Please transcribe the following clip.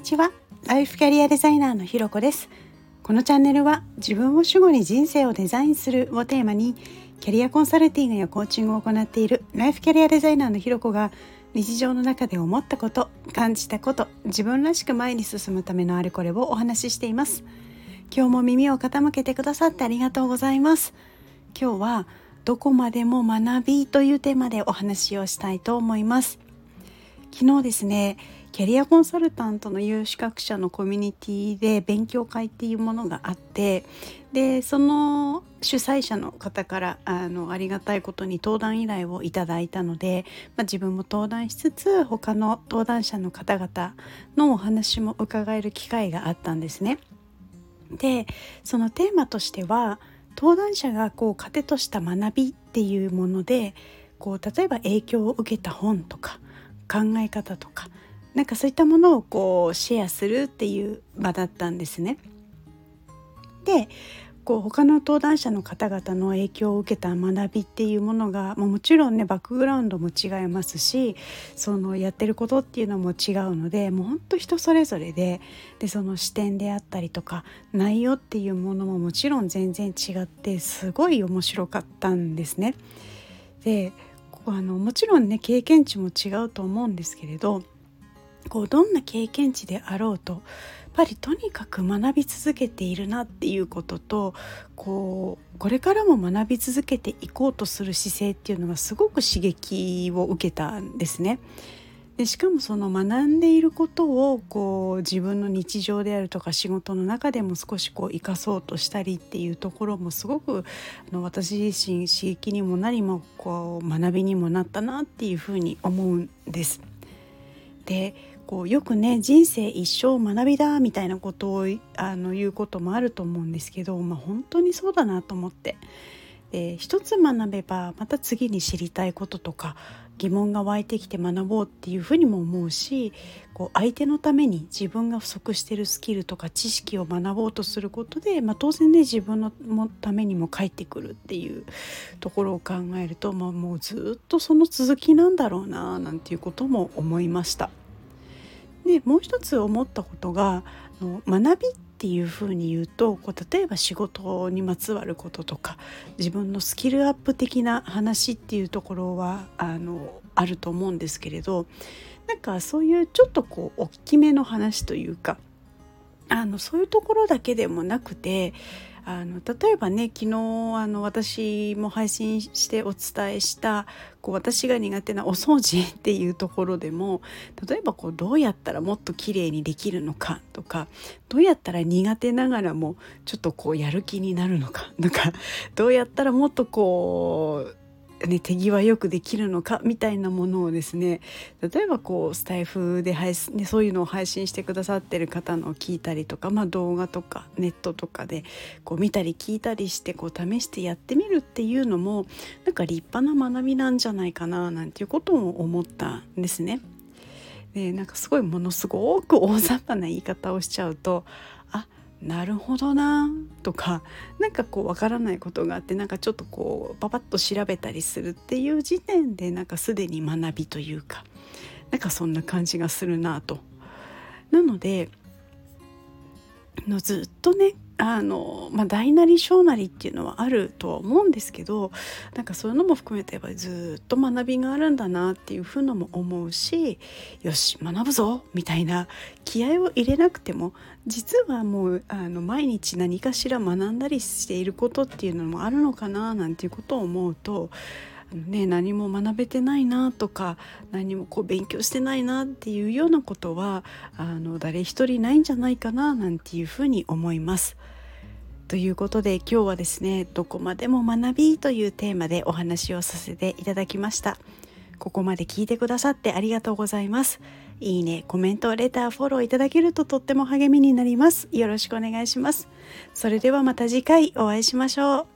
にちは。ライフキャリアデザイナーのひろこです。このチャンネルは自分を主語に人生をデザインするをテーマにキャリアコンサルティングやコーチングを行っているライフキャリアデザイナーのひろこが日常の中で思ったこと感じたこと自分らしく前に進むためのあれこれをお話ししています。今日も耳を傾けてくださってありがとうございます。今日はどこまでも学びというテーマでお話をしたいと思います。昨日ですねキャリアコンサルタントの有資格者のコミュニティで勉強会っていうものがあってでその主催者の方からあのありがたいことに登壇依頼をいただいたので、まあ、自分も登壇しつつ他の登壇者の方々のお話も伺える機会があったんですね。でそのテーマとしては登壇者がこう糧とした学びっていうものでこう例えば影響を受けた本とか考え方とかなんかそういったものをこうシェアするっていう場だったんですね。でこう他の登壇者の方々の影響を受けた学びっていうものがもちろんねバックグラウンドも違いますしそのやってることっていうのも違うのでもうほんと人それぞれででその視点であったりとか内容っていうものももちろん全然違ってすごい面白かったんですね。であのもちろんね経験値も違うと思うんですけれどこうどんな経験値であろうとやっぱりとにかく学び続けているなっていうこととこうこれからも学び続けていこうとする姿勢っていうのはすごく刺激を受けたんですね。でしかもその学んでいることをこう自分の日常であるとか仕事の中でも少しこう生かそうとしたりっていうところもすごくあの私自身刺激にもなりもこう学びにもなったなっていうふうに思うんです。でこうよくね人生一生学びだみたいなことをあの言うこともあると思うんですけど、まあ、本当にそうだなと思ってで一つ学べばまた次に知りたいこととか疑問が湧いてきて学ぼうっていうふうにも思うしこう相手のために自分が不足してるスキルとか知識を学ぼうとすることで、まあ、当然ね自分のためにも返ってくるっていうところを考えると、まあ、もうずっとその続きなんだろうななんていうことも思いました。でもう一つ思ったことが学びっていうふうに言うとこう例えば仕事にまつわることとか自分のスキルアップ的な話っていうところはあのあると思うんですけれどなんかそういうちょっとこう大きめの話というかあのそういうところだけでもなくてあの例えばね昨日あの私も配信してお伝えしたこう私が苦手なお掃除っていうところでも例えばこうどうやったらもっと綺麗にできるのかとかどうやったら苦手ながらもちょっとこうやる気になるのかとかどうやったらもっとこうね、手際よくできるのかみたいなものをですね例えばこうスタイフで配信、ね、そういうのを配信してくださってる方のを聞いたりとか、まあ、動画とかネットとかでこう見たり聞いたりしてこう試してやってみるっていうのもなんか立派な学びなんじゃないかななんていうことも思ったんですね。でなんかすごいものすごく大雑把な言い方をしちゃうとなるほどなとかなんかこうわからないことがあってなんかちょっとこうパパッと調べたりするっていう時点でなんかすでに学びというかなんかそんな感じがするなと。なのでのずっとねあの、まあ、大なり小なりっていうのはあるとは思うんですけどなんかそういうのも含めてやっぱりずっと学びがあるんだなっていうふうのも思うしよし学ぶぞみたいな気合を入れなくても実はもうあの毎日何かしら学んだりしていることっていうのもあるのかななんていうことを思うとね、何も学べてないなとか何もこう勉強してないなっていうようなことはあの誰一人ないんじゃないかななんていうふうに思います。ということで今日はですね「どこまでも学び」というテーマでお話をさせていただきました。ここまで聞いてくださってありがとうございます。いいね、コメント、レター、フォローいただけるととっても励みになります。よろしくお願いします。それではまた次回お会いしましょう。